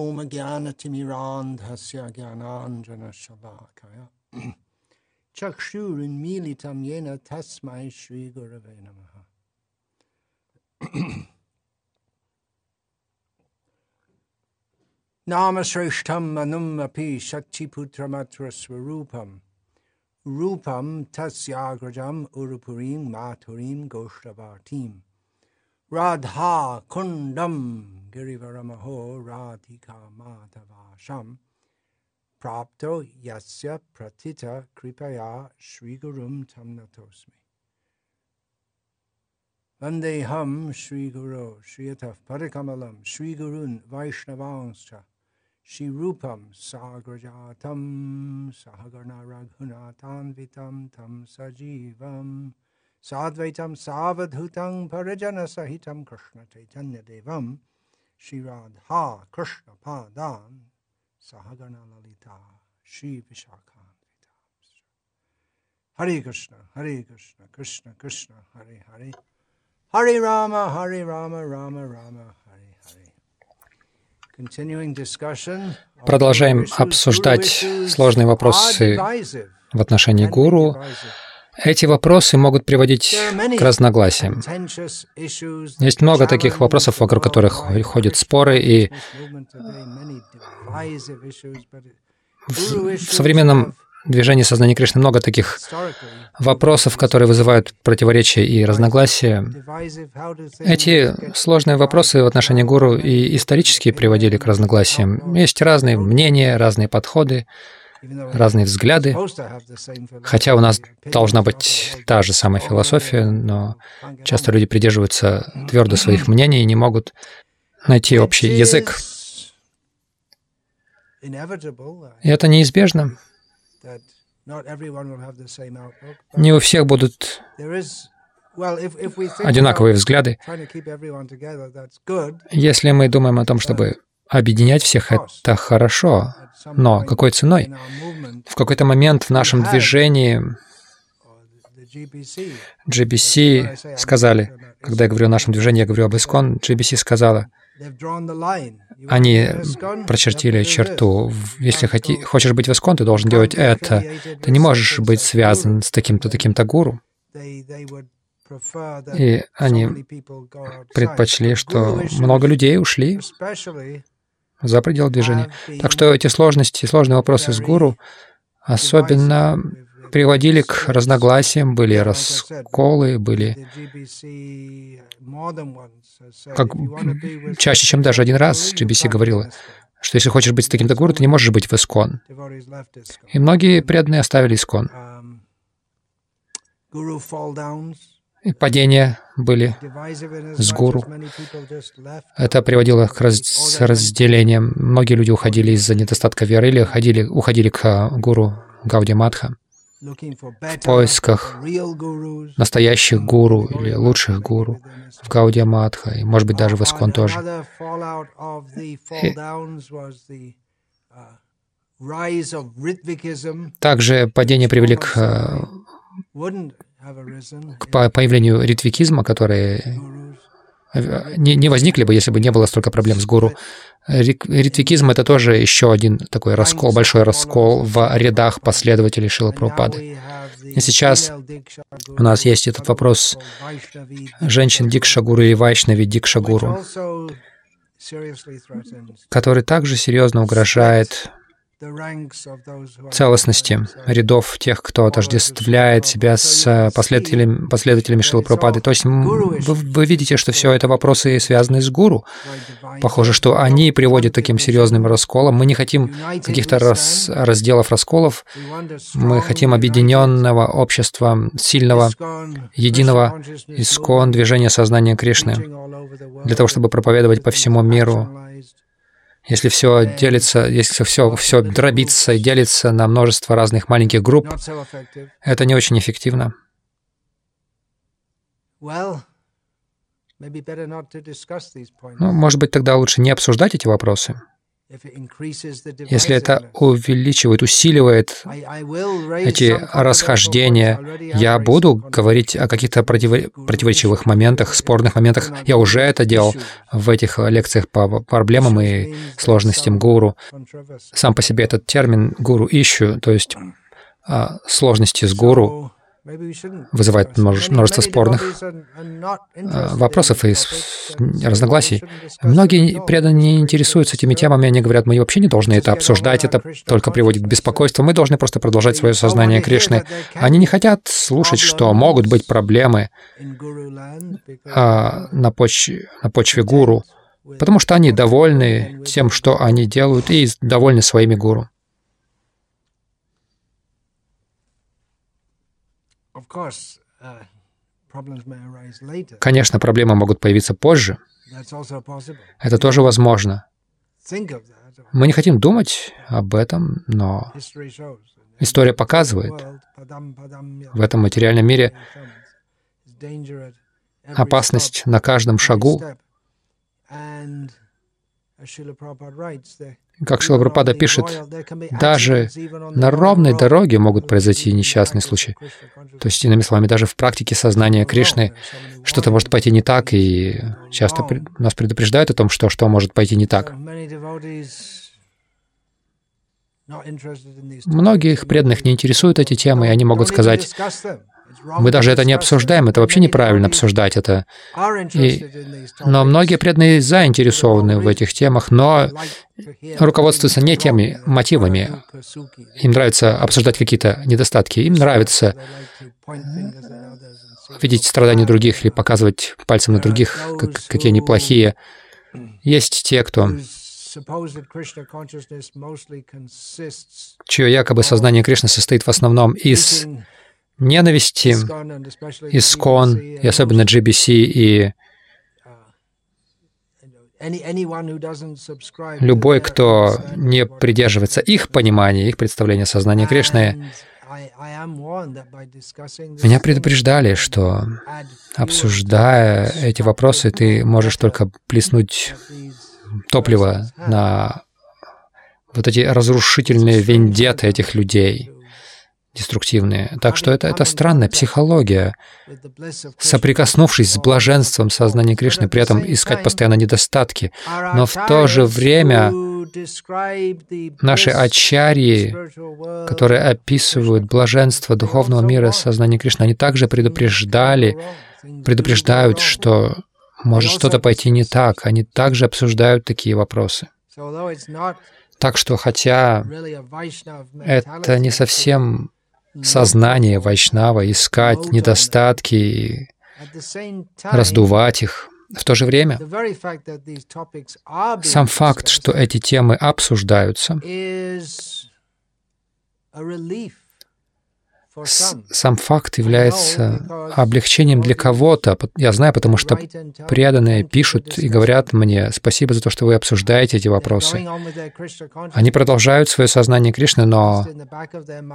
ॐ ज्ञानतिमिरान्धस्य ज्ञानाञ्जनशलाकया चक्षुरुन्मीलितं येन तस्मै श्रीगुरवे नमः नामश्रेष्ठं मनुम् अपि शक्तिपुत्रमत्रस्वरूपं रूपं तस्याग्रजम् उरुपुरीं माथुरीं गोष्ठवाटीम् राधा कुंडम गिरिवरमहो राधिका माधवाशम प्राप्तो यस्य प्रतित कृपया श्रीगुरुं तं नतोऽस्मि वन्देऽहं श्रीगुरो श्रियतः परकमलं। श्रीगुरून् वैष्णवांश्च। श्रीरूपं साग्रजातं सहगणरघुनाथान्वितं तं सजीवम्। Sadvaitam Savadhutam Parijana Sahitam Krishna Chaitanya Devam Shri Radha Krishna Padan Sahagana Lalita Shri Vishakhan Hare Krishna, Hare Krishna, Krishna Krishna, Hare Hare, Hare Rama, Hare Rama, Rama Rama, Hare Hare. Continuing discussion. Продолжаем обсуждать сложные вопросы в отношении гуру. Эти вопросы могут приводить к разногласиям. Есть много таких вопросов, вокруг которых ходят споры, и в современном движении сознания Кришны много таких вопросов, которые вызывают противоречия и разногласия. Эти сложные вопросы в отношении гуру и исторически приводили к разногласиям. Есть разные мнения, разные подходы разные взгляды, хотя у нас должна быть та же самая философия, но часто люди придерживаются твердо своих мнений и не могут найти общий язык. И это неизбежно. Не у всех будут одинаковые взгляды. Если мы думаем о том, чтобы объединять всех, это хорошо. Но какой ценой? В какой-то момент в нашем движении GBC сказали, когда я говорю о нашем движении, я говорю об Искон, GBC сказала, они прочертили черту. Если хочешь быть в Искон, ты должен делать это. Ты не можешь быть связан с таким-то, таким-то гуру. И они предпочли, что много людей ушли за пределы движения. Так что эти сложности, сложные вопросы с гуру особенно приводили к разногласиям, были расколы, были как, чаще, чем даже один раз GBC говорила, что если хочешь быть с таким-то гуру, ты не можешь быть в Искон. И многие преданные оставили Искон и падения были с гуру. Это приводило к раз разделениям. Многие люди уходили из-за недостатка веры или уходили, уходили к гуру Гауди Мадха в поисках настоящих гуру или лучших гуру в Гаудия Мадха, и, может быть, даже в Искон тоже. И также падение привели к к появлению ритвикизма, которые не, не возникли бы, если бы не было столько проблем с гуру. Ритвикизм — это тоже еще один такой раскол, большой раскол в рядах последователей Шила Прабхупады. И сейчас у нас есть этот вопрос женщин Дикшагуру или Вайшнави Дикшагуру, который также серьезно угрожает целостности рядов тех, кто отождествляет себя с последователями, последователями Шилапрапады. То есть вы, вы видите, что все это вопросы, связанные с гуру. Похоже, что они приводят таким серьезным расколом. Мы не хотим каких-то раз, разделов, расколов. Мы хотим объединенного общества, сильного, единого искон движения сознания Кришны, для того, чтобы проповедовать по всему миру если все делится, если все, все дробится и делится на множество разных маленьких групп, это не очень эффективно. Ну, может быть, тогда лучше не обсуждать эти вопросы. Если это увеличивает, усиливает эти расхождения, я буду говорить о каких-то противоречивых моментах, спорных моментах. Я уже это делал в этих лекциях по проблемам и сложностям гуру. Сам по себе этот термин «гуру ищу», то есть а, сложности с гуру, вызывает множество спорных а, вопросов и разногласий. Многие преданные не интересуются этими темами, они говорят, мы вообще не должны это обсуждать, это только приводит к беспокойству, мы должны просто продолжать свое сознание Кришны. Они не хотят слушать, что могут быть проблемы а, на, почве, на почве гуру, потому что они довольны тем, что они делают, и довольны своими гуру. Конечно, проблемы могут появиться позже. Это тоже возможно. Мы не хотим думать об этом, но история показывает, в этом материальном мире опасность на каждом шагу. Как Шилапрапада пишет, даже на ровной дороге могут произойти несчастные случаи. То есть, иными словами, даже в практике сознания Кришны что-то может пойти не так, и часто нас предупреждают о том, что что может пойти не так. Многих преданных не интересуют эти темы, и они могут сказать, мы даже это не обсуждаем, это вообще неправильно обсуждать это. И, но многие преданные заинтересованы в этих темах, но руководствуются не теми мотивами. Им нравится обсуждать какие-то недостатки, им нравится видеть страдания других или показывать пальцем на других, как, какие они плохие. Есть те, кто чье якобы сознание Кришны состоит в основном из ненависти, Искон, и особенно GBC и любой, кто не придерживается их понимания, их представления сознания Кришны, меня предупреждали, что обсуждая эти вопросы, ты можешь только плеснуть топливо на вот эти разрушительные вендеты этих людей деструктивные. Так что это, это странная психология. Соприкоснувшись с блаженством сознания Кришны, при этом искать постоянно недостатки. Но в то же время наши ачарьи, которые описывают блаженство духовного мира сознания Кришны, они также предупреждали, предупреждают, что может что-то пойти не так. Они также обсуждают такие вопросы. Так что, хотя это не совсем сознание Вайшнава, искать недостатки и раздувать их. В то же время, сам факт, что эти темы обсуждаются, сам факт является облегчением для кого-то. Я знаю, потому что преданные пишут и говорят мне, спасибо за то, что вы обсуждаете эти вопросы. Они продолжают свое сознание Кришны, но,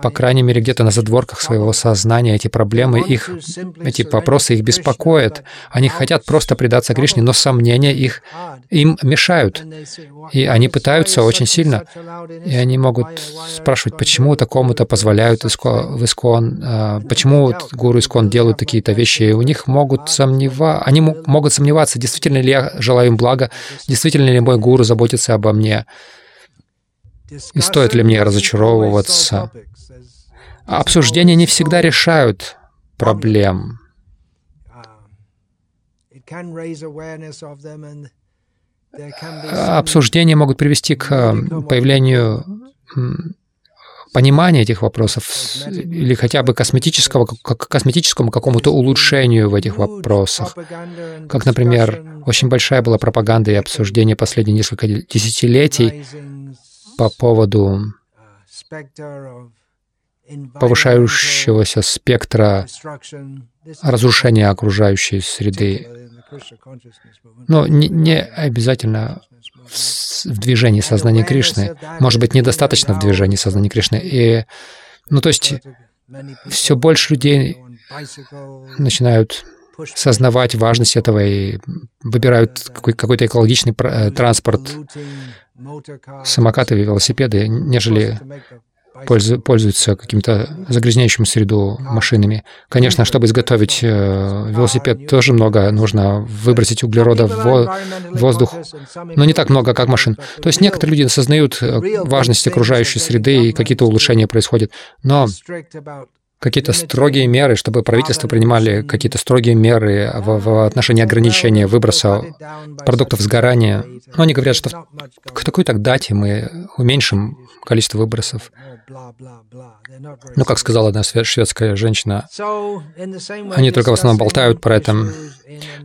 по крайней мере, где-то на задворках своего сознания эти проблемы, их, эти вопросы их беспокоят. Они хотят просто предаться Кришне, но сомнения их им мешают. И они пытаются очень сильно. И они могут спрашивать, почему такому-то позволяют в Искон, а, почему вот гуру Искон делают такие-то вещи. У них могут сомневаться, они могут сомневаться, действительно ли я желаю им блага, действительно ли мой гуру заботится обо мне, и стоит ли мне разочаровываться. Обсуждения не всегда решают проблем. Обсуждения могут привести к э, появлению понимания этих вопросов или хотя бы косметического, к косметическому какому-то улучшению в этих вопросах. Как, например, очень большая была пропаганда и обсуждение последние несколько десятилетий по поводу повышающегося спектра разрушения окружающей среды. Но не, не обязательно в, движении сознания Кришны. Может быть, недостаточно в движении сознания Кришны. И, ну, то есть, все больше людей начинают сознавать важность этого и выбирают какой-то экологичный э, транспорт, самокаты велосипеды, нежели пользуются каким-то загрязняющим среду машинами. Конечно, чтобы изготовить э, велосипед, тоже много нужно выбросить углерода в воздух, но не так много, как машин. То есть некоторые люди осознают э, важность окружающей среды, и какие-то улучшения происходят, но какие-то строгие меры, чтобы правительство принимали какие-то строгие меры в, в отношении ограничения выброса продуктов сгорания. Но они говорят, что к такой-то дате мы уменьшим количество выбросов. Ну, как сказала одна шведская женщина, они только в основном болтают про это.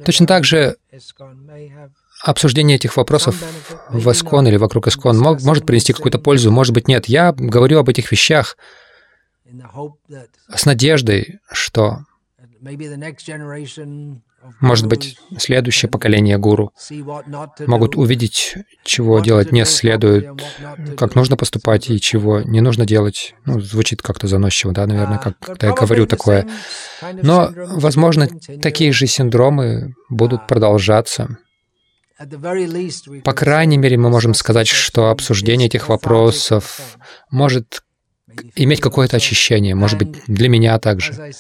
Точно так же обсуждение этих вопросов в Эскон или вокруг Эскон может принести какую-то пользу, может быть, нет. Я говорю об этих вещах с надеждой, что, может быть, следующее поколение гуру могут увидеть, чего делать не следует, как нужно поступать и чего не нужно делать. Ну, звучит как-то заносчиво, да, наверное, как когда я говорю такое. Но, возможно, такие же синдромы будут продолжаться. По крайней мере, мы можем сказать, что обсуждение этих вопросов может иметь какое-то очищение, может быть, для меня также.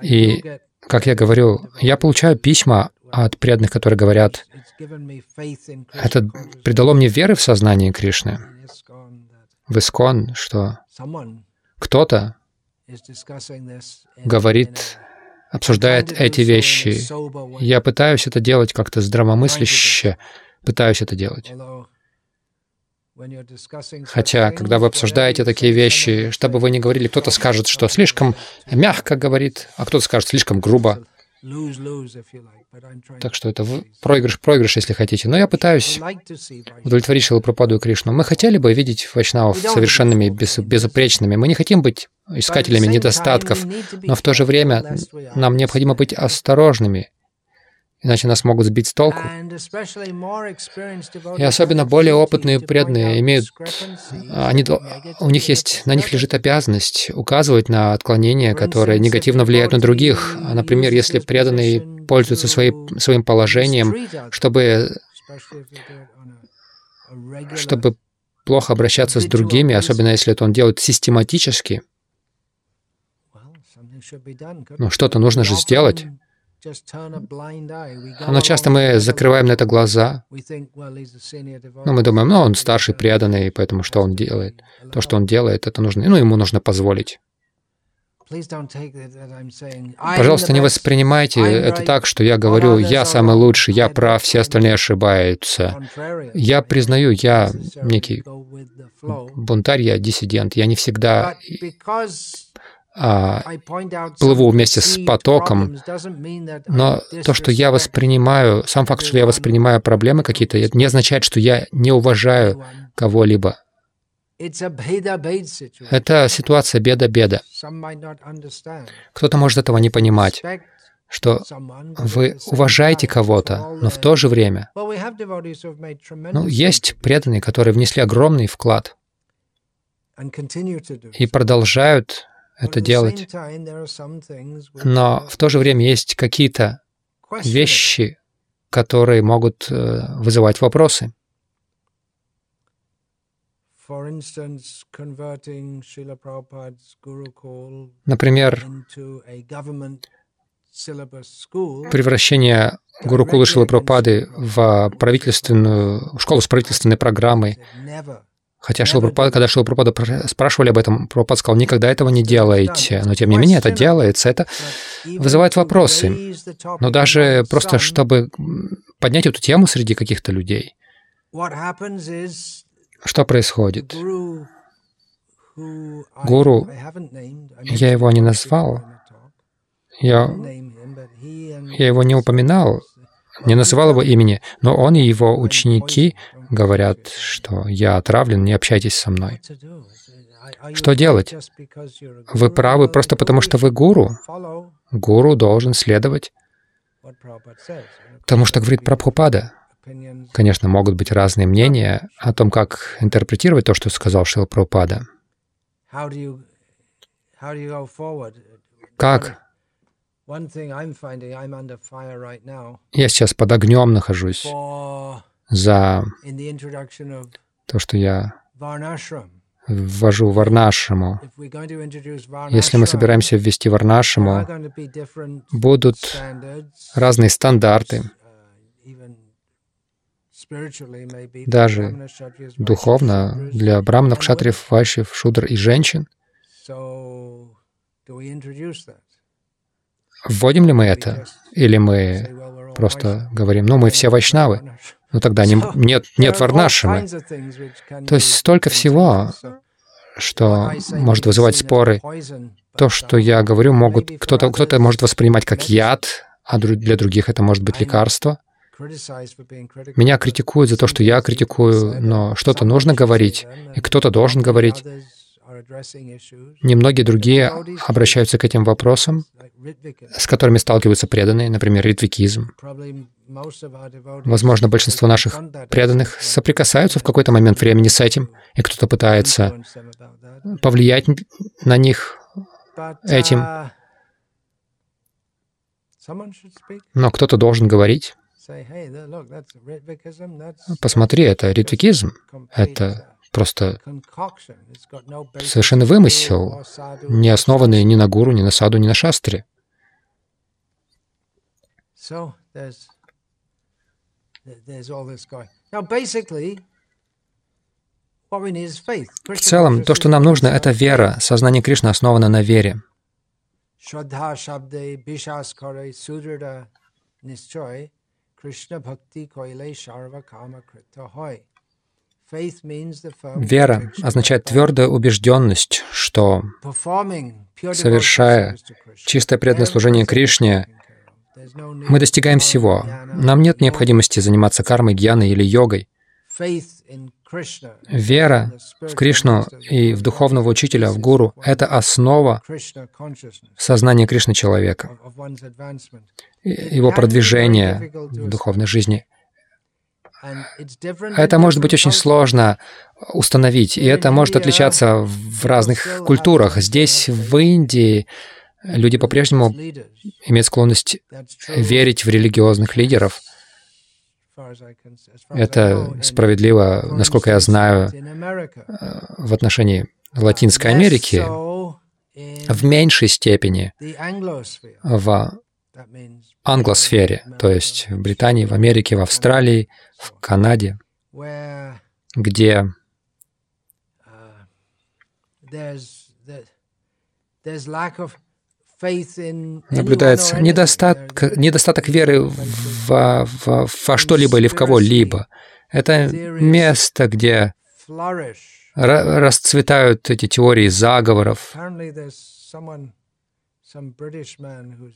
И, как я говорю, я получаю письма от преданных, которые говорят, это придало мне веры в сознание Кришны, в Искон, что кто-то говорит, обсуждает эти вещи. Я пытаюсь это делать как-то здравомысляще, пытаюсь это делать. Хотя, когда вы обсуждаете такие вещи, чтобы вы не говорили, кто-то скажет, что слишком мягко говорит, а кто-то скажет слишком грубо. Так что это проигрыш-проигрыш, если хотите. Но я пытаюсь удовлетворить Шилапрападу и Кришну. Мы хотели бы видеть вайшнавов совершенными, без, безупречными. Мы не хотим быть искателями недостатков, но в то же время нам необходимо быть осторожными иначе нас могут сбить с толку. И особенно более опытные преданные имеют, они, у них есть, на них лежит обязанность указывать на отклонения, которые негативно влияют на других. А, например, если преданный пользуется своей, своим положением, чтобы, чтобы плохо обращаться с другими, особенно если это он делает систематически, ну, что-то нужно же сделать. Но часто мы закрываем на это глаза. Ну, мы думаем, ну, он старший, преданный, поэтому что он делает? То, что он делает, это нужно, ну, ему нужно позволить. Пожалуйста, не воспринимайте это так, что я говорю, я самый лучший, я прав, все остальные ошибаются. Я признаю, я некий бунтарь, я диссидент, я не всегда а, плыву вместе с потоком, но то, что я воспринимаю, сам факт, что я воспринимаю проблемы какие-то, не означает, что я не уважаю кого-либо. Это ситуация беда-беда. Кто-то может этого не понимать, что вы уважаете кого-то, но в то же время ну, есть преданные, которые внесли огромный вклад и продолжают это делать. Но в то же время есть какие-то вещи, которые могут э, вызывать вопросы. Например, превращение Гурукулы Шилапрапады в правительственную школу с правительственной программой Хотя Шилапрапада, когда Шилапрапада спрашивали об этом, Прабхупад сказал, никогда этого не делайте. Но тем не менее это делается, это вызывает вопросы. Но даже просто, чтобы поднять эту тему среди каких-то людей, что происходит? Гуру, я его не назвал, я, я его не упоминал, не называл его имени, но он и его ученики говорят, что я отравлен, не общайтесь со мной. Что делать? Вы правы просто потому, что вы гуру. Гуру должен следовать тому, что говорит Прабхупада. Конечно, могут быть разные мнения о том, как интерпретировать то, что сказал Шил Прабхупада. Как я сейчас под огнем нахожусь за то, что я ввожу варнашему. Если мы собираемся ввести варнашему, будут разные стандарты, даже духовно для браманов, кшатриев, вайшев, шудр и женщин. Вводим ли мы это? Или мы просто говорим, ну, мы все вайшнавы, ну тогда не, нет, нет варнашимы. То есть столько всего, что может вызывать споры. То, что я говорю, могут кто-то кто, -то, может воспринимать как яд, а для других это может быть лекарство. Меня критикуют за то, что я критикую, но что-то нужно говорить, и кто-то должен говорить. Немногие другие обращаются к этим вопросам, с которыми сталкиваются преданные, например, ритвикизм. Возможно, большинство наших преданных соприкасаются в какой-то момент времени с этим, и кто-то пытается повлиять на них этим. Но кто-то должен говорить. Посмотри, это ритвикизм, это просто совершенно вымысел, не основанный ни на гуру, ни на саду, ни на шастре. В целом, то, что нам нужно, это вера. Сознание Кришны основано на вере. Вера означает твердая убежденность, что, совершая чистое преданное служение Кришне, мы достигаем всего. Нам нет необходимости заниматься кармой, гьяной или йогой. Вера в Кришну и в духовного учителя, в гуру — это основа сознания Кришны человека, его продвижения в духовной жизни. Это может быть очень сложно установить, и это может отличаться в разных культурах. Здесь, в Индии, люди по-прежнему имеют склонность верить в религиозных лидеров. Это справедливо, насколько я знаю, в отношении Латинской Америки, в меньшей степени в англосфере, то есть в Британии, в Америке, в Австралии, в Канаде, где наблюдается недостаток, недостаток веры в, в, во что-либо или в кого-либо. Это место, где расцветают эти теории заговоров.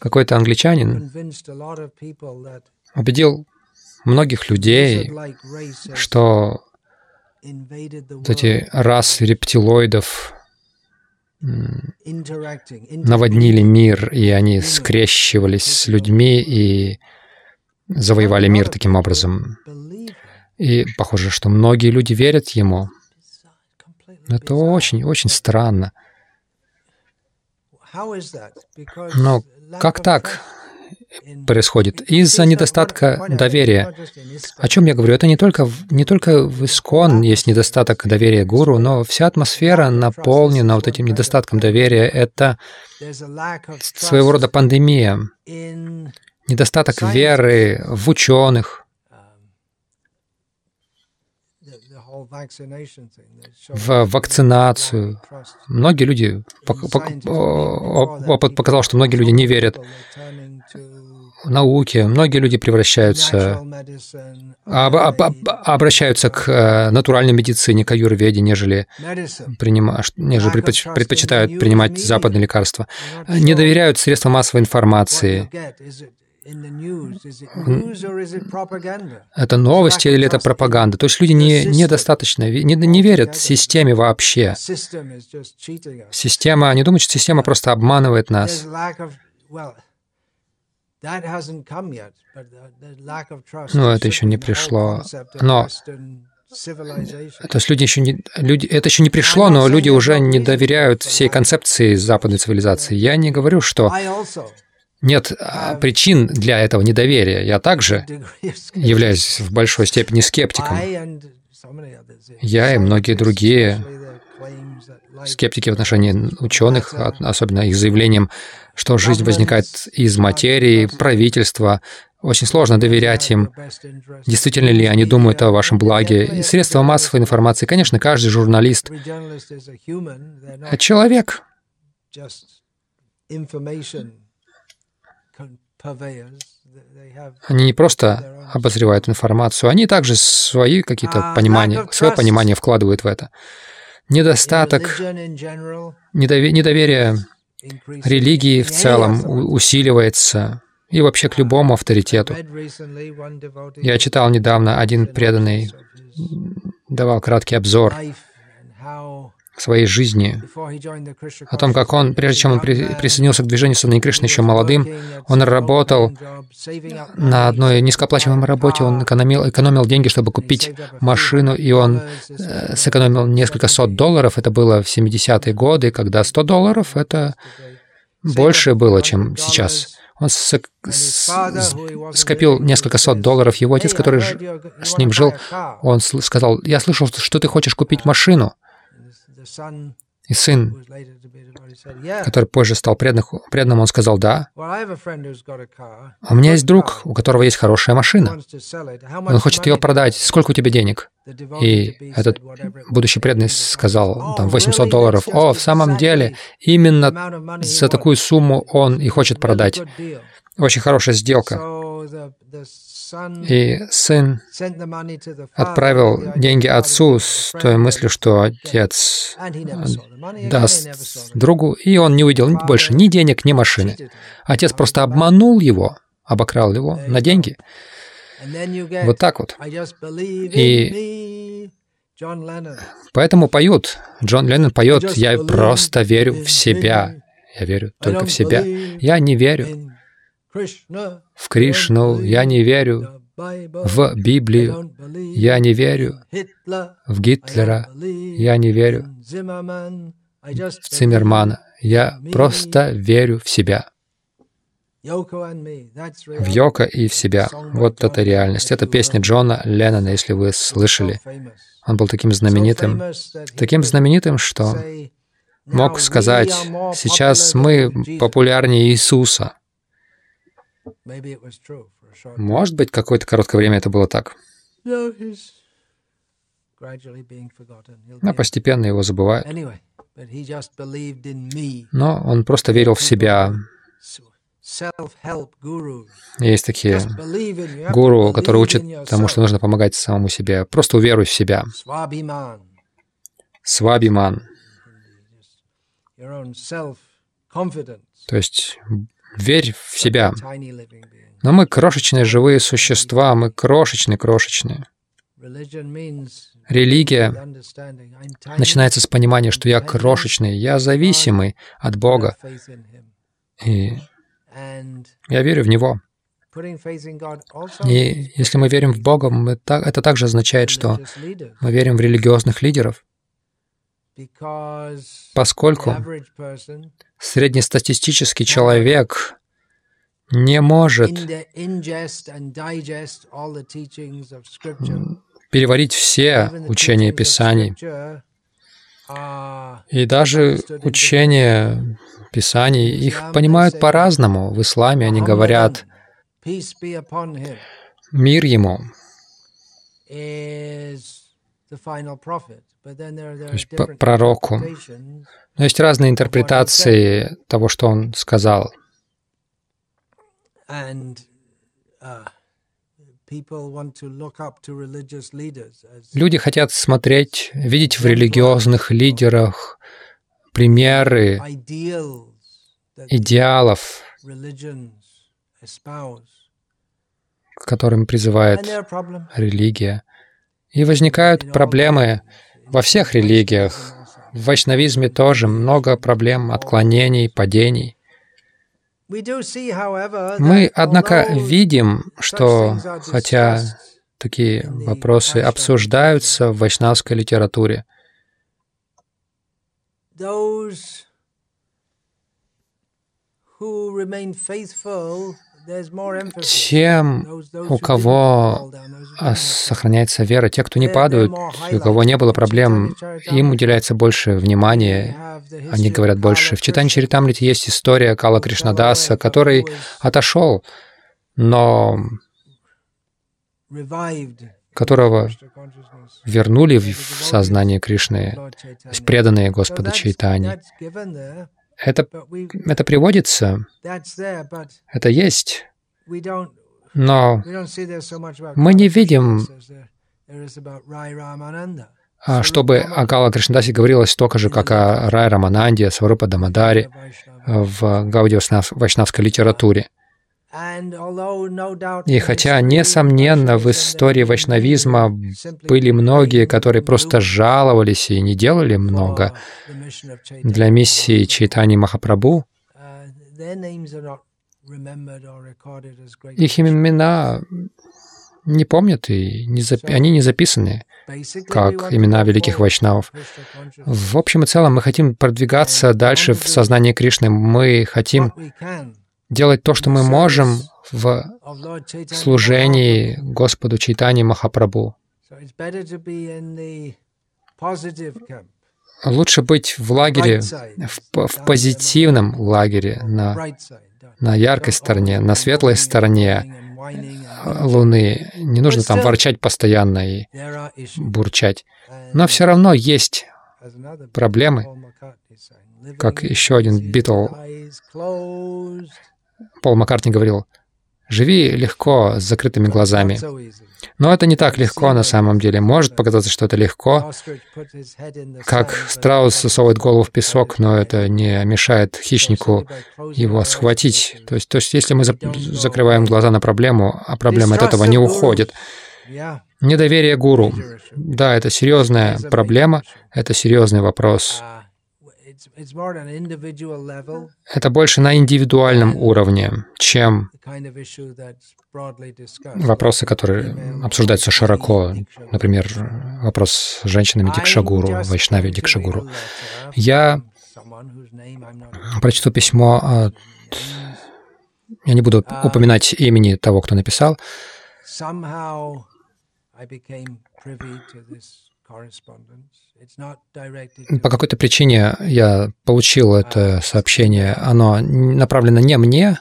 Какой-то англичанин убедил многих людей, что вот эти расы рептилоидов наводнили мир, и они скрещивались с людьми и завоевали мир таким образом. И похоже, что многие люди верят ему. Это очень-очень странно. Но как так происходит? Из-за недостатка доверия. О чем я говорю? Это не только, не только в Искон есть недостаток доверия гуру, но вся атмосфера наполнена вот этим недостатком доверия. Это своего рода пандемия. Недостаток веры в ученых, в вакцинацию. Многие люди, опыт показал, что многие люди не верят науке, многие люди превращаются, об, об, об, обращаются к э, натуральной медицине, к аюрведе, нежели, принима, нежели предпочитают принимать западные лекарства, не доверяют средствам массовой информации, это новости или это пропаганда? То есть люди не, недостаточно, не, не верят системе вообще. Система, они думают, что система просто обманывает нас. Ну, это еще не пришло. Но то есть люди еще не, люди, это еще не пришло, но люди уже не доверяют всей концепции западной цивилизации. Я не говорю, что нет а, причин для этого недоверия. Я также являюсь в большой степени скептиком. Я и многие другие скептики в отношении ученых, особенно их заявлением, что жизнь возникает из материи, правительства, очень сложно доверять им. Действительно ли они думают о вашем благе? И средства массовой информации, конечно, каждый журналист — человек. Они не просто обозревают информацию, они также свои какие-то понимания, свое понимание вкладывают в это. Недостаток, недоверие религии в целом усиливается и вообще к любому авторитету. Я читал недавно, один преданный давал краткий обзор своей жизни, о том, как он, прежде чем он при, присоединился к движению Садхани Кришны еще молодым, он работал на одной низкооплачиваемой работе, он экономил, экономил деньги, чтобы купить машину, и он э, сэкономил несколько сот долларов, это было в 70-е годы, когда 100 долларов — это больше было, чем сейчас. Он скопил несколько сот долларов. Его отец, который с ним жил, он сказал, «Я слышал, что ты хочешь купить машину». И сын, который позже стал преданным, он сказал «да». «У меня есть друг, у которого есть хорошая машина. Он хочет ее продать. Сколько у тебя денег?» И этот будущий преданный сказал, там, 800 долларов. «О, в самом деле, именно за такую сумму он и хочет продать. Очень хорошая сделка». И сын отправил деньги отцу с той мыслью, что отец даст другу, и он не увидел больше ни денег, ни машины. Отец просто обманул его, обокрал его на деньги. Вот так вот. И поэтому поют. Джон Леннон поет «Я просто верю в себя». Я верю только в себя. Я не верю в Кришну, я не верю в Библию, я не верю в Гитлера, я не верю в Циммермана, я просто верю в себя. В Йока и в себя. Вот это реальность. Это песня Джона Леннона, если вы слышали. Он был таким знаменитым, таким знаменитым, что мог сказать, сейчас мы популярнее Иисуса. Может быть, какое-то короткое время это было так. Но постепенно его забывают. Но он просто верил в себя. Есть такие гуру, которые учат тому, что нужно помогать самому себе. Просто уверуй в себя. Свабиман. То есть верь в себя. Но мы крошечные живые существа, мы крошечные-крошечные. Религия начинается с понимания, что я крошечный, я зависимый от Бога. И я верю в Него. И если мы верим в Бога, мы так, это также означает, что мы верим в религиозных лидеров, поскольку среднестатистический человек не может переварить все учения Писаний. И даже учения Писаний, их понимают по-разному. В исламе они говорят «мир ему», то есть пророку. Но есть разные интерпретации того, что он сказал — Uh, Люди хотят смотреть, видеть в религиозных лидерах примеры идеалов, к которым призывает религия. И возникают проблемы во всех религиях. В вайшнавизме тоже много проблем, отклонений, падений. Мы, однако, видим, что хотя такие вопросы обсуждаются в вайшнавской литературе, тем, у кого а, сохраняется вера, те, кто не падают, у кого не было проблем, им уделяется больше внимания, они говорят больше. В Читане Чаритамрите есть история Кала Кришнадаса, который отошел, но которого вернули в сознание Кришны, то есть преданные Господа Чайтани. Это, это приводится, это есть, но мы не видим, а, чтобы о Гала Кришнадасе говорилось столько же, как о Рай Рамананде, Сварупа Дамадаре в Гаудио Вайшнавской литературе. И хотя, несомненно, в истории вайшнавизма были многие, которые просто жаловались и не делали много для миссии Чайтани Махапрабху, их имена не помнят и не зап... они не записаны как имена великих вайшнавов. В общем и целом мы хотим продвигаться дальше в сознании Кришны. Мы хотим делать то, что мы можем в служении Господу Чайтани Махапрабху. Лучше быть в лагере, в, в позитивном лагере, на, на яркой стороне, на светлой стороне Луны. Не нужно там ворчать постоянно и бурчать. Но все равно есть проблемы, как еще один Битл Пол Маккартни говорил, «Живи легко, с закрытыми глазами». Но это не так легко на самом деле. Может показаться, что это легко, как страус засовывает голову в песок, но это не мешает хищнику его схватить. То есть, то есть если мы за закрываем глаза на проблему, а проблема от этого не уходит. Недоверие гуру. Да, это серьезная проблема, это серьезный вопрос. Это больше на индивидуальном уровне, чем вопросы, которые обсуждаются широко. Например, вопрос с женщинами Дикшагуру, Вайшнави Дикшагуру. Я прочту письмо от... Я не буду uh, упоминать имени того, кто написал. По какой-то причине я получил это сообщение. Оно направлено не мне.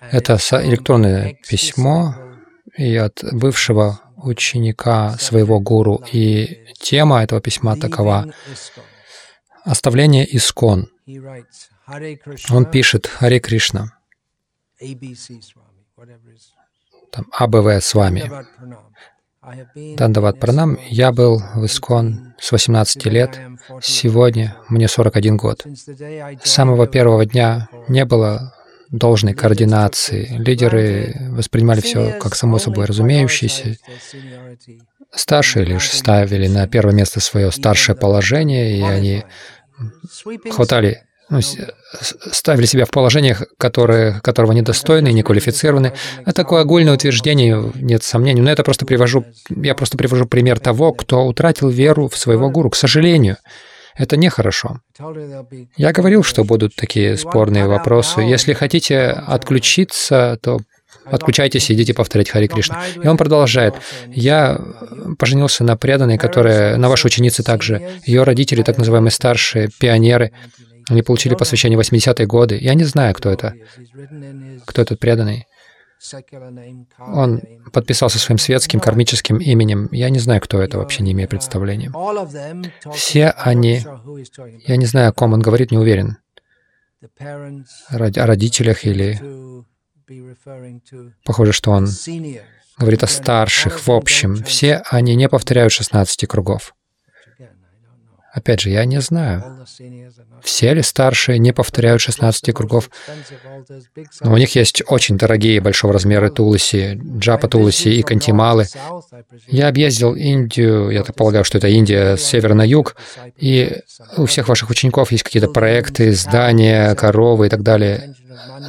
Это электронное письмо и от бывшего ученика своего гуру. И тема этого письма такова — оставление искон. Он пишет «Харе Кришна», там АБВ с вами. Дандават Пранам. Я был в Искон с 18 лет. Сегодня мне 41 год. С самого первого дня не было должной координации. Лидеры воспринимали все как само собой разумеющееся. Старшие лишь ставили на первое место свое старшее положение, и они хватали ну, ставили себя в положениях, которые, которого недостойны, не квалифицированы. Это такое огульное утверждение, нет сомнений. Но это просто привожу, я просто привожу пример того, кто утратил веру в своего гуру. К сожалению, это нехорошо. Я говорил, что будут такие спорные вопросы. Если хотите отключиться, то отключайтесь, идите повторять Хари Кришна. И он продолжает. Я поженился на преданной, которая, на вашей ученице также. Ее родители, так называемые старшие, пионеры, они получили посвящение 80-е годы. Я не знаю, кто это, кто этот преданный. Он подписался своим светским кармическим именем. Я не знаю, кто это, вообще не имею представления. Все они, я не знаю, о ком он говорит, не уверен. О родителях или... Похоже, что он говорит о старших. В общем, все они не повторяют 16 кругов. Опять же, я не знаю, все ли старшие не повторяют 16 кругов, но у них есть очень дорогие большого размера туласи, джапа туласи и кантималы. Я объездил Индию, я так полагаю, что это Индия с севера на юг, и у всех ваших учеников есть какие-то проекты, здания, коровы и так далее.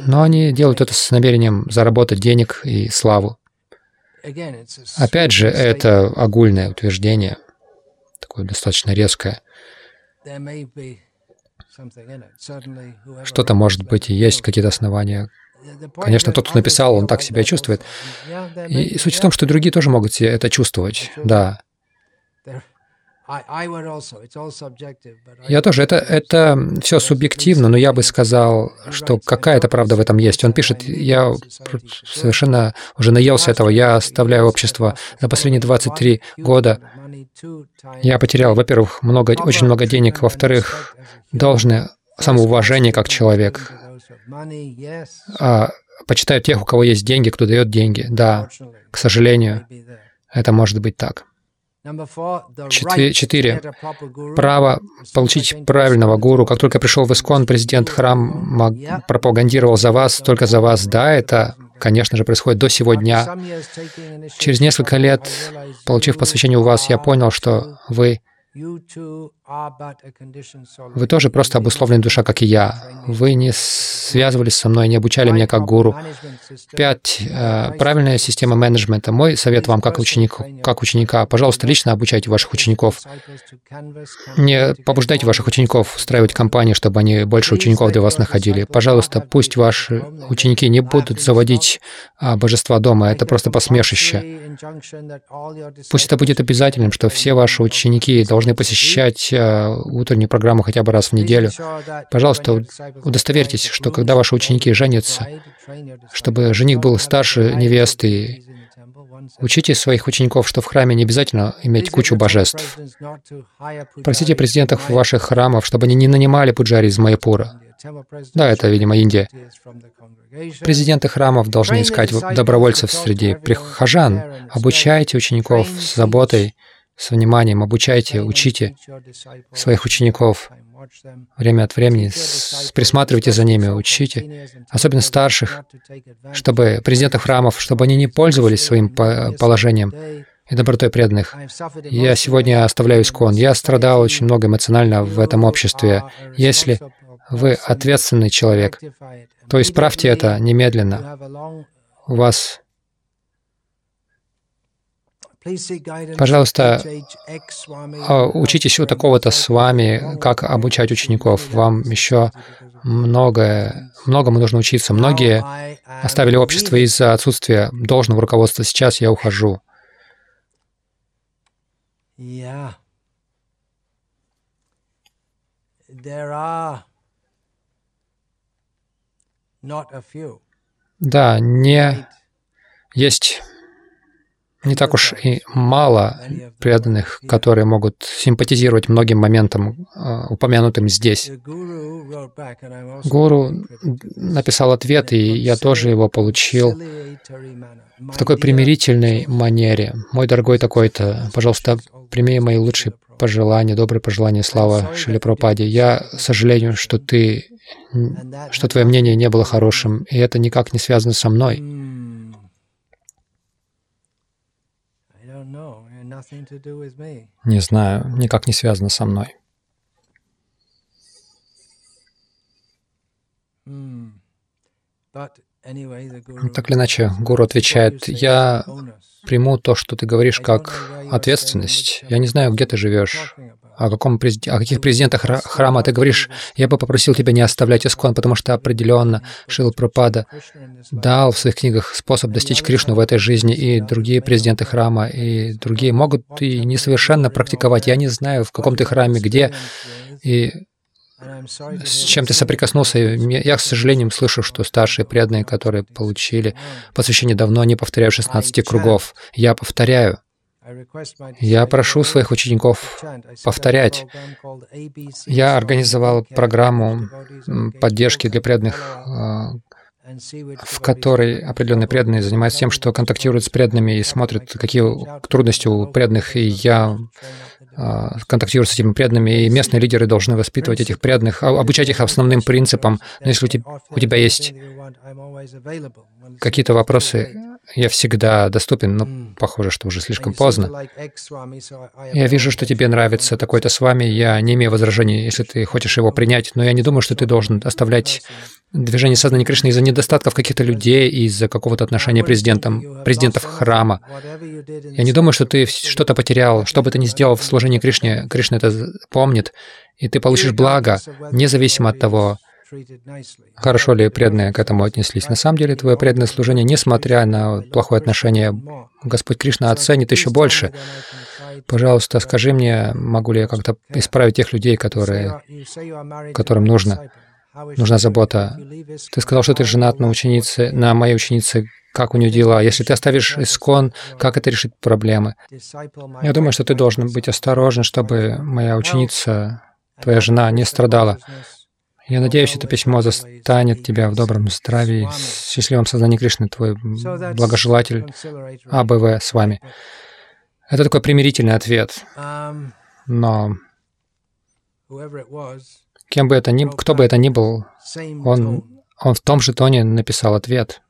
Но они делают это с намерением заработать денег и славу. Опять же, это огульное утверждение, такое достаточно резкое. Что-то может быть и есть какие-то основания. Конечно, тот, кто написал, он так себя чувствует. И суть в том, что другие тоже могут себе это чувствовать. Да. Я тоже, это, это все субъективно, но я бы сказал, что какая-то правда в этом есть. Он пишет, я совершенно уже наелся этого, я оставляю общество за последние 23 года. Я потерял, во-первых, много, очень много денег, во-вторых, должное самоуважение как человек. А, почитаю тех, у кого есть деньги, кто дает деньги. Да, к сожалению, это может быть так. Четыре. Право получить правильного гуру. Как только пришел в Искон, президент храма пропагандировал за вас, только за вас. Да, это, конечно же, происходит до сего дня. Через несколько лет, получив посвящение у вас, я понял, что вы вы тоже просто обусловленная душа, как и я. Вы не связывались со мной, не обучали меня как гуру. Пять. Э, правильная система менеджмента. Мой совет вам как, ученик, как ученика. Пожалуйста, лично обучайте ваших учеников. Не побуждайте ваших учеников устраивать компании, чтобы они больше учеников для вас находили. Пожалуйста, пусть ваши ученики не будут заводить а, божества дома. Это просто посмешище. Пусть это будет обязательным, что все ваши ученики должны должны посещать э, утреннюю программу хотя бы раз в неделю. Пожалуйста, удостоверьтесь, что когда ваши ученики женятся, чтобы жених был старше невесты, Учите своих учеников, что в храме не обязательно иметь кучу божеств. Просите президентов ваших храмов, чтобы они не нанимали пуджари из Майяпура. Да, это, видимо, Индия. Президенты храмов должны искать добровольцев среди прихожан. Обучайте учеников с заботой, с вниманием, обучайте, учите своих учеников. Время от времени присматривайте за ними, учите, особенно старших, чтобы президентов храмов, чтобы они не пользовались своим положением и добротой преданных. Я сегодня оставляю искон. Я страдал очень много эмоционально в этом обществе. Если вы ответственный человек, то исправьте это немедленно. У вас Пожалуйста, а, учитесь у такого-то с вами, как обучать учеников. Вам еще многое, многому нужно учиться. Многие оставили общество из-за отсутствия должного руководства. Сейчас я ухожу. Да, не есть не так уж и мало преданных, которые могут симпатизировать многим моментам, а, упомянутым здесь. Гуру написал ответ, и я тоже его получил в такой примирительной манере. «Мой дорогой такой-то, пожалуйста, прими мои лучшие пожелания, добрые пожелания, слава Шили Пропаде. Я сожалею, что ты, что твое мнение не было хорошим, и это никак не связано со мной. Не знаю, никак не связано со мной. Hmm. Так или иначе, гуру отвечает, я приму то, что ты говоришь, как ответственность. Я не знаю, где ты живешь о, каком, о каких президентах храма ты говоришь, я бы попросил тебя не оставлять искон, потому что определенно Шил Пропада дал в своих книгах способ достичь Кришну в этой жизни, и другие президенты храма, и другие могут и несовершенно практиковать. Я не знаю, в каком ты храме, где, и с чем ты соприкоснулся. Я, к сожалению, слышу, что старшие преданные, которые получили посвящение давно, не повторяют 16 кругов. Я повторяю. Я прошу своих учеников повторять. Я организовал программу поддержки для преданных, а, в которой определенные преданные занимаются тем, что контактируют с преданными и смотрят, какие трудности у преданных, и я а, контактирую с этими преданными, и местные лидеры должны воспитывать этих преданных, а, обучать их основным принципам. Но если у тебя есть какие-то вопросы, я всегда доступен, но похоже, что уже слишком поздно. Я вижу, что тебе нравится такой-то с вами, я не имею возражений, если ты хочешь его принять, но я не думаю, что ты должен оставлять движение сознания Кришны из-за недостатков каких-то людей, из-за какого-то отношения президентам, президентов храма. Я не думаю, что ты что-то потерял, что бы ты ни сделал в служении Кришне, Кришна это помнит, и ты получишь благо, независимо от того, хорошо ли преданные к этому отнеслись. На самом деле, твое преданное служение, несмотря на плохое отношение, Господь Кришна оценит еще больше. Пожалуйста, скажи мне, могу ли я как-то исправить тех людей, которые, которым нужно, нужна забота. Ты сказал, что ты женат на ученице, на моей ученице. Как у нее дела? Если ты оставишь искон, как это решит проблемы? Я думаю, что ты должен быть осторожен, чтобы моя ученица, твоя жена, не страдала. Я надеюсь, это письмо застанет тебя в добром здравии, в счастливом сознании Кришны, твой благожелатель АБВ с вами. Это такой примирительный ответ. Но кем бы это ни, кто бы это ни был, он, он в том же тоне написал ответ.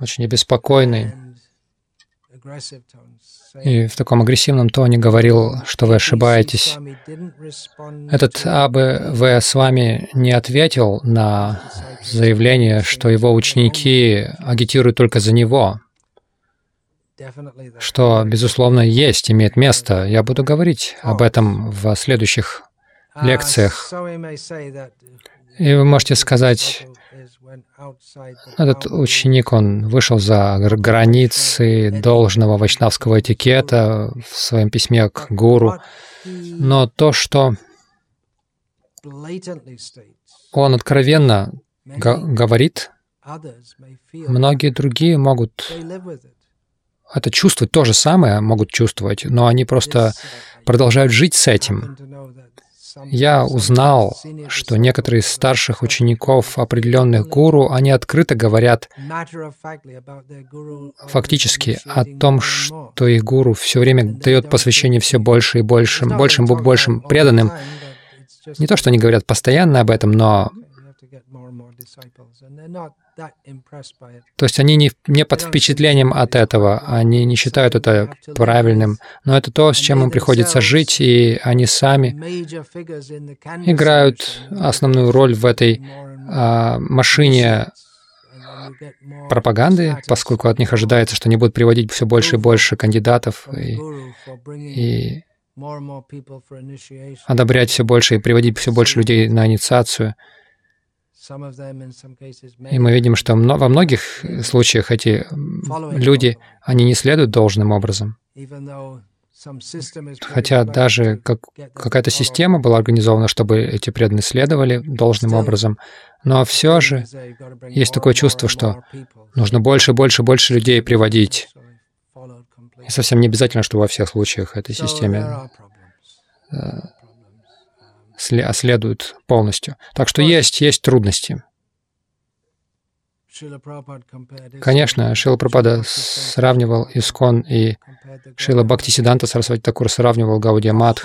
Очень обеспокоенный. И в таком агрессивном тоне говорил, что вы ошибаетесь. Этот АБВ с вами не ответил на заявление, что его ученики агитируют только за него что, безусловно, есть, имеет место. Я буду говорить об этом в следующих лекциях. И вы можете сказать, этот ученик, он вышел за границы должного вайшнавского этикета в своем письме к гуру, но то, что он откровенно говорит, многие другие могут это чувствовать то же самое, могут чувствовать, но они просто продолжают жить с этим. Я узнал, что некоторые из старших учеников определенных гуру, они открыто говорят фактически о том, что их гуру все время дает посвящение все больше и большим, большим и большим преданным. Не то, что они говорят постоянно об этом, но то есть они не, не под впечатлением от этого, они не считают это правильным, но это то, с чем им приходится жить, и они сами играют основную роль в этой а, машине пропаганды, поскольку от них ожидается, что они будут приводить все больше и больше кандидатов и, и одобрять все больше и приводить все больше людей на инициацию. И мы видим, что во многих случаях эти люди, они не следуют должным образом. Хотя даже как, какая-то система была организована, чтобы эти преданные следовали должным образом, но все же есть такое чувство, что нужно больше, больше, больше людей приводить. И совсем не обязательно, что во всех случаях этой системе следуют полностью. Так что есть, есть трудности. Конечно, Шила Прабхада сравнивал Искон и Шила Бхактисиданта Сарасвати Такур сравнивал Гаудия Мат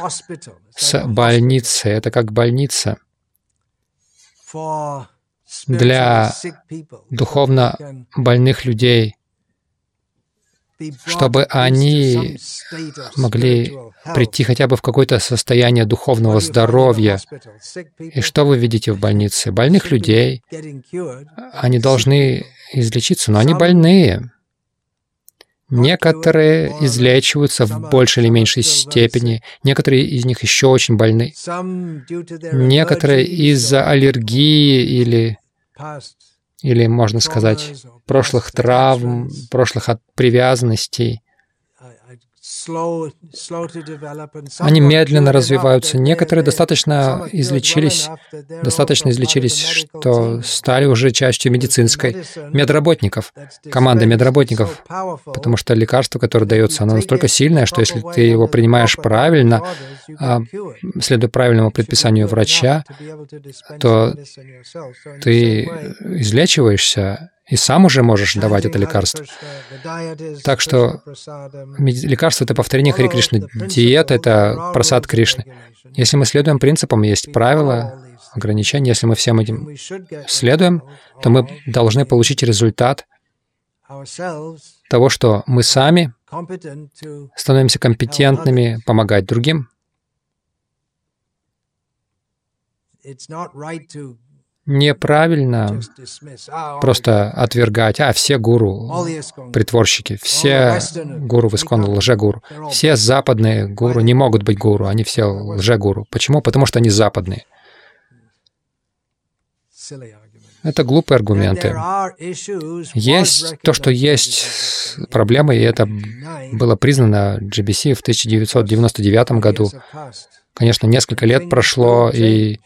с больницей. Это как больница для духовно больных людей, чтобы они могли прийти хотя бы в какое-то состояние духовного здоровья. И что вы видите в больнице? Больных людей. Они должны излечиться, но они больные. Некоторые излечиваются в большей или меньшей степени, некоторые из них еще очень больны. Некоторые из-за аллергии или или, можно сказать, прошлых травм, прошлых привязанностей. Они медленно развиваются. Некоторые достаточно излечились, достаточно излечились, что стали уже частью медицинской медработников, команды медработников, потому что лекарство, которое дается, оно настолько сильное, что если ты его принимаешь правильно, а, следуя правильному предписанию врача, то ты излечиваешься и сам уже можешь давать это лекарство. Так что лекарство — это повторение Хари Кришны. Диета — это просад Кришны. Если мы следуем принципам, есть правила, ограничения, если мы всем этим следуем, то мы должны получить результат того, что мы сами становимся компетентными помогать другим. Неправильно просто отвергать, а все гуру притворщики, все гуру в Искон лжегуру, все западные гуру не могут быть гуру, они все лжегуру. Почему? Потому что они западные. Это глупые аргументы. Есть то, что есть проблемы, и это было признано GBC в 1999 году. Конечно, несколько лет прошло, и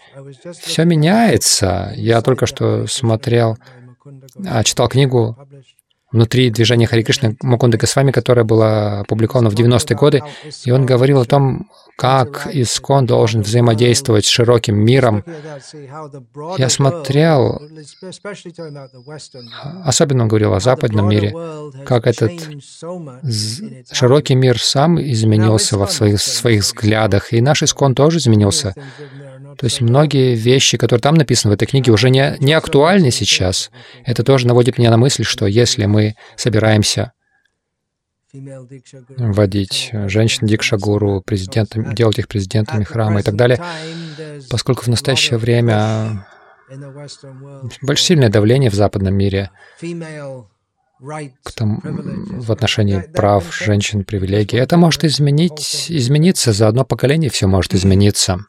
все меняется. Я только что смотрел, а, читал книгу внутри движения Хари Кришны Мукунда Госвами, которая была опубликована в 90-е годы, и он говорил о том, как Искон должен взаимодействовать с широким миром. Я смотрел, особенно он говорил о западном мире, как этот широкий мир сам изменился во своих, своих взглядах, и наш Искон тоже изменился. То есть многие вещи, которые там написаны в этой книге, уже не, не актуальны сейчас. Это тоже наводит меня на мысль, что если мы собираемся вводить женщин Дикшагуру, президентами, делать их президентами храма и так далее, поскольку в настоящее время больше сильное давление в западном мире к тому, в отношении прав женщин, привилегий. Это может изменить, измениться, за одно поколение все может измениться.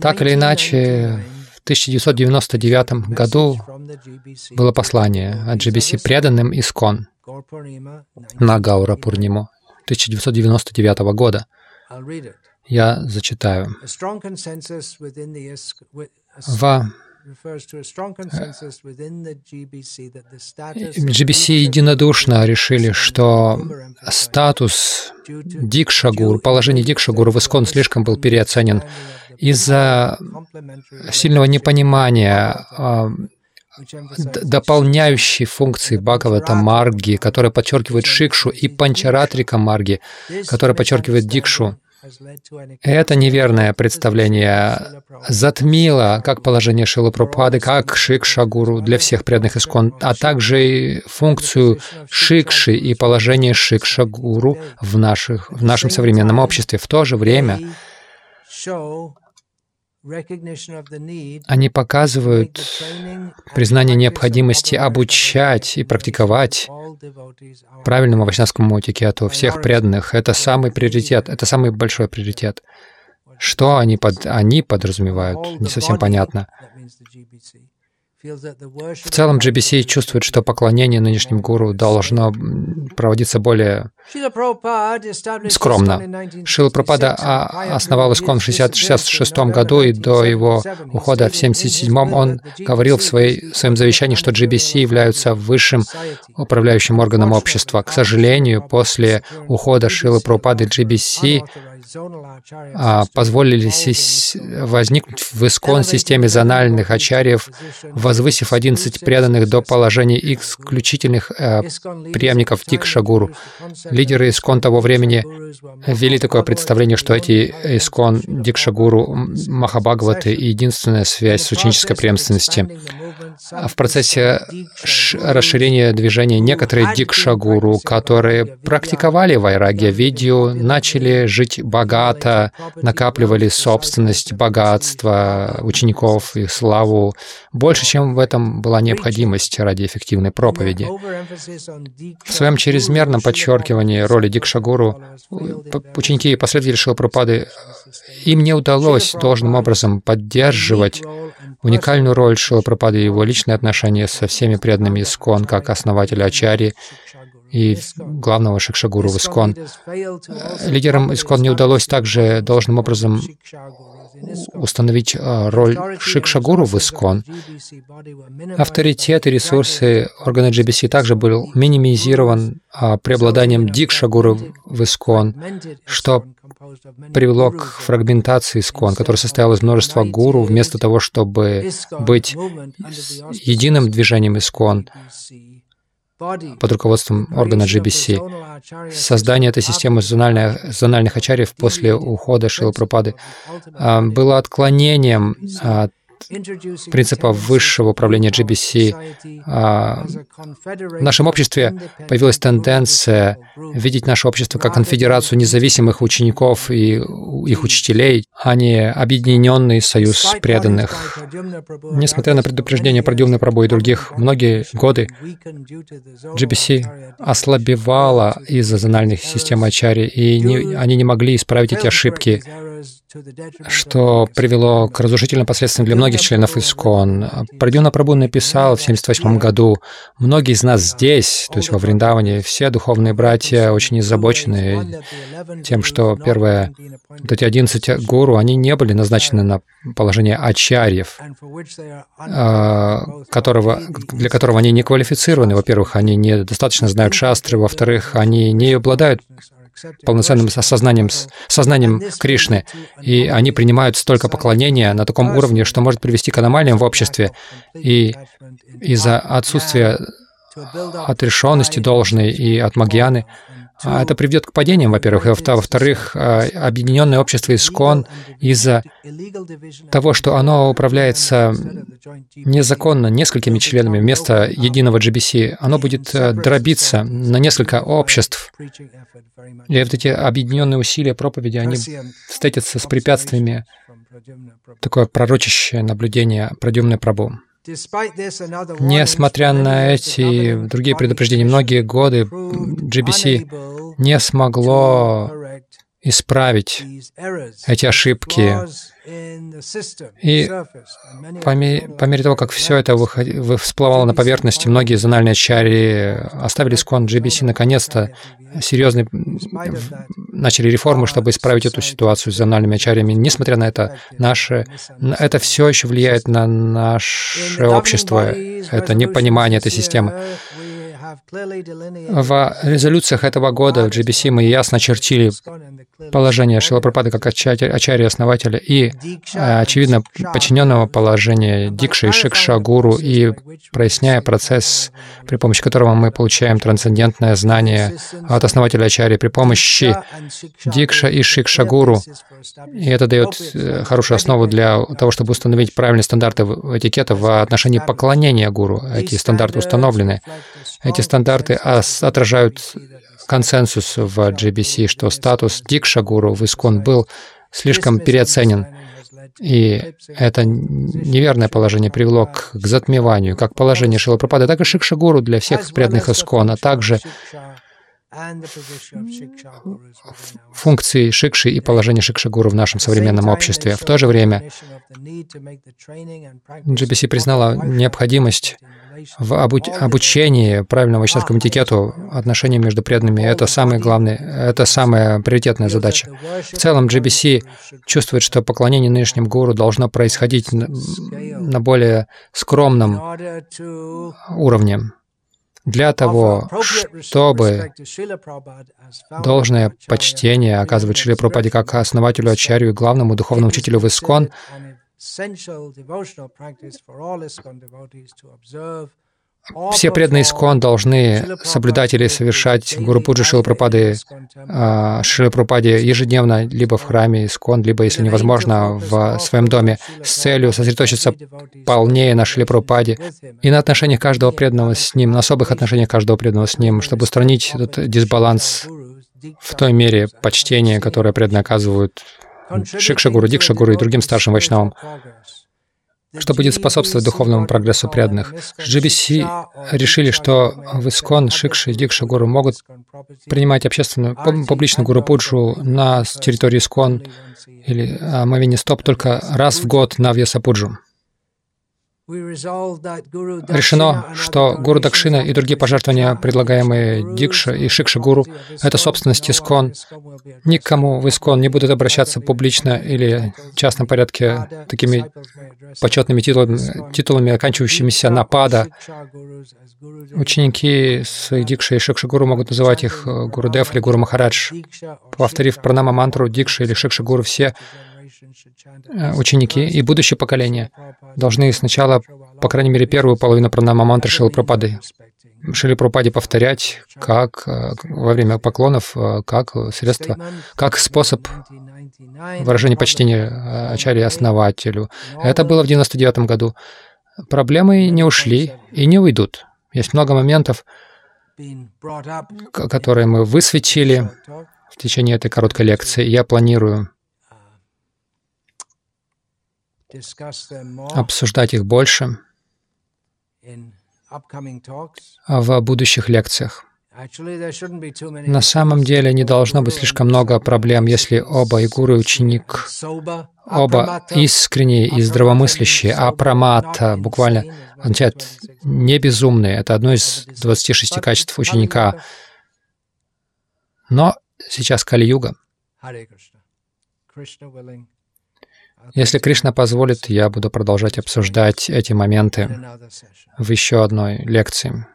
Так или иначе, в 1999 году было послание от GBC преданным Искон на Гаура Пурниму 1999 года. Я зачитаю. В GBC единодушно решили, что статус Дикшагур, положение Дикшагур в Искон слишком был переоценен из-за сильного непонимания дополняющей функции Бхагавата Марги, которая подчеркивает Шикшу, и Панчаратрика Марги, которая подчеркивает Дикшу. Это неверное представление затмило как положение Шилы Пропады, как Шикша Гуру для всех преданных искон, а также и функцию Шикши и положение Шикша Гуру в, наших, в нашем современном обществе. В то же время они показывают признание необходимости обучать и практиковать правильному вайшнавскому этикету всех преданных. Это самый приоритет, это самый большой приоритет. Что они, под, они подразумевают, не совсем понятно. В целом GBC чувствует, что поклонение нынешним гуру должно проводиться более скромно. Шила Прабхада основал Искон в 1966 году, и до его ухода в 1977 он говорил в, своей, в своем завещании, что GBC являются высшим управляющим органом общества. К сожалению, после ухода Шилы Прабхады GBC а, позволили возникнуть в искон системе зональных ачарьев, возвысив 11 преданных до положения исключительных э, преемников Дикшагуру. Лидеры искон того времени ввели такое представление, что эти искон Дикшагуру Махабхагаваты — единственная связь с ученической преемственностью. А в процессе расширения движения некоторые дикшагуру, которые практиковали вайрагия видео, начали жить богато, накапливали собственность, богатство учеников и славу больше, чем в этом была необходимость ради эффективной проповеди. В своем чрезмерном подчеркивании роли дикшагуру ученики и последователи Шилапрапады им не удалось должным образом поддерживать уникальную роль Шилапрапады и его личные отношения со всеми преданными Искон, как основателя Ачари и главного Шикшагуру в Искон. Лидерам Искон не удалось также должным образом установить а, роль Шикшагуру в Искон. Авторитет и ресурсы органа GBC также был минимизирован а, преобладанием Дикшагуру в Искон, что привело к фрагментации Искон, который состоял из множества гуру, вместо того, чтобы быть единым движением Искон под руководством органа GBC. Создание этой системы зональных, ачарьев после ухода Шилапрапады а, было отклонением от принципа высшего управления GBC, а, в нашем обществе появилась тенденция видеть наше общество как конфедерацию независимых учеников и их учителей, а не объединенный союз преданных. Несмотря на предупреждения Прадюмны Прабу и других, многие годы GBC ослабевала из-за зональных систем Ачари, и не, они не могли исправить эти ошибки что привело к разрушительным последствиям для многих членов ИСКОН. Прадюна Прабу написал в 1978 году, «Многие из нас здесь, то есть во Вриндаване, все духовные братья очень озабочены тем, что первое, вот эти 11 гуру, они не были назначены на положение ачарьев, а, которого, для которого они не квалифицированы. Во-первых, они недостаточно знают шастры, во-вторых, они не обладают полноценным осознанием, сознанием Кришны, и они принимают столько поклонения на таком уровне, что может привести к аномалиям в обществе, и из-за отсутствия отрешенности должной и от Магьяны это приведет к падениям, во-первых, и во-вторых, а, объединенное общество Искон из-за того, что оно управляется незаконно несколькими членами вместо единого GBC, оно будет э, дробиться на несколько обществ. И вот эти объединенные усилия проповеди, они встретятся с препятствиями. Такое пророчащее наблюдение Прадюмной Прабу. Несмотря на эти другие предупреждения, многие годы GBC не смогло исправить эти ошибки. И по мере, по мере того, как все это всплывало на поверхности, многие зональные ачари оставили скон GBC наконец-то серьезные начали реформы, чтобы исправить эту ситуацию с зональными ачарями. Несмотря на это, наше, это все еще влияет на наше общество, это непонимание этой системы. В резолюциях этого года в GBC мы ясно чертили положение Шилапрапады как ачарья основателя и, э, очевидно, подчиненного положения Дикша и Шикша Гуру, и проясняя процесс, при помощи которого мы получаем трансцендентное знание от основателя ачарьи при помощи Дикша и Шикша Гуру. И это дает э, хорошую основу для того, чтобы установить правильные стандарты этикета в отношении поклонения Гуру. Эти стандарты установлены. Эти стандарты отражают консенсус в GBC, что статус Дикшагуру в Искон был слишком переоценен. И это неверное положение привело к, к затмеванию, как положение Шилапрапады, так и Шикшагуру для всех преданных Искон, а также функции Шикши и положение Шикшагуру в нашем современном обществе. В то же время GBC признала необходимость в обуч обучении правильному вайшнавскому этикету, отношениям между преданными. Это самое главное, это самая приоритетная задача. В целом GBC чувствует, что поклонение нынешним гуру должно происходить на более скромном уровне для того, чтобы должное почтение оказывать Шри Прабхупаде как основателю, ачарью и главному духовному учителю в Искон, все преданные Искон должны соблюдать или совершать Гуру Пуджи Шилапрапады, а, Шилапрападе ежедневно, либо в храме Искон, либо, если невозможно, в своем доме, с целью сосредоточиться полнее на Шилапрападе и на отношениях каждого преданного с ним, на особых отношениях каждого преданного с ним, чтобы устранить этот дисбаланс в той мере почтения, которое преданные оказывают Шикшагуру, Дикшагуру и другим старшим вайшнавам, что будет способствовать духовному прогрессу преданных. GBC решили, что в Искон, Шикши и Дикшагуру могут принимать общественную, публичную Гуру Пуджу на территории Искон или Мавини Стоп только раз в год на Вьясапуджу. Решено, что Гуру Дакшина и другие пожертвования, предлагаемые Дикша и Шикша Гуру, это собственность Искон. Никому в Искон не будут обращаться публично или в частном порядке такими почетными титулами, титулами оканчивающимися на пада. Ученики с Дикша и Шикша Гуру могут называть их Гуру Дев или Гуру Махарадж. Повторив пранама мантру Дикша или Шикша Гуру, все ученики и будущее поколение должны сначала, по крайней мере, первую половину пранама мантры Шилпрапады Шили Пропаде повторять, как э, во время поклонов, э, как средство, как способ выражения почтения э, Ачаре основателю. Это было в 99 году. Проблемы не ушли и не уйдут. Есть много моментов, которые мы высветили в течение этой короткой лекции. Я планирую обсуждать их больше в будущих лекциях. На самом деле не должно быть слишком много проблем, если оба и гуру, и ученик, оба искренние и здравомыслящие, а прамат буквально означает не безумные. Это одно из 26 качеств ученика. Но сейчас Кали-юга. Если Кришна позволит, я буду продолжать обсуждать эти моменты в еще одной лекции.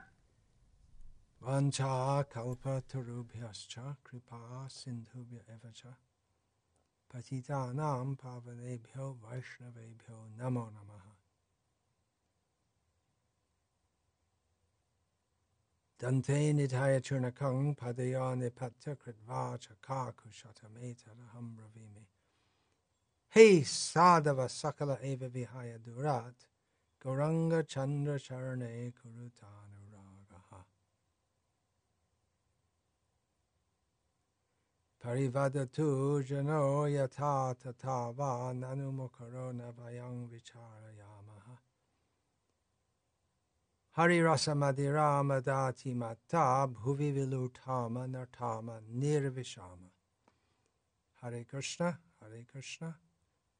Dante nidhaya churnakang padaya nipatya kritva chakakushatameta bravimi. Hey Sadhava Sakala Eva Vihaya Durat Gauranga Chandra Charane Kurutanuragaha Parivadatu Jano Yata Tatava Nanumukaro Navayang Vicharayamaha. Hari Rasa Madhira Madati Mata Bhuvi Vilutama Nartama Nirvishama. Hare Krishna, Hare Krishna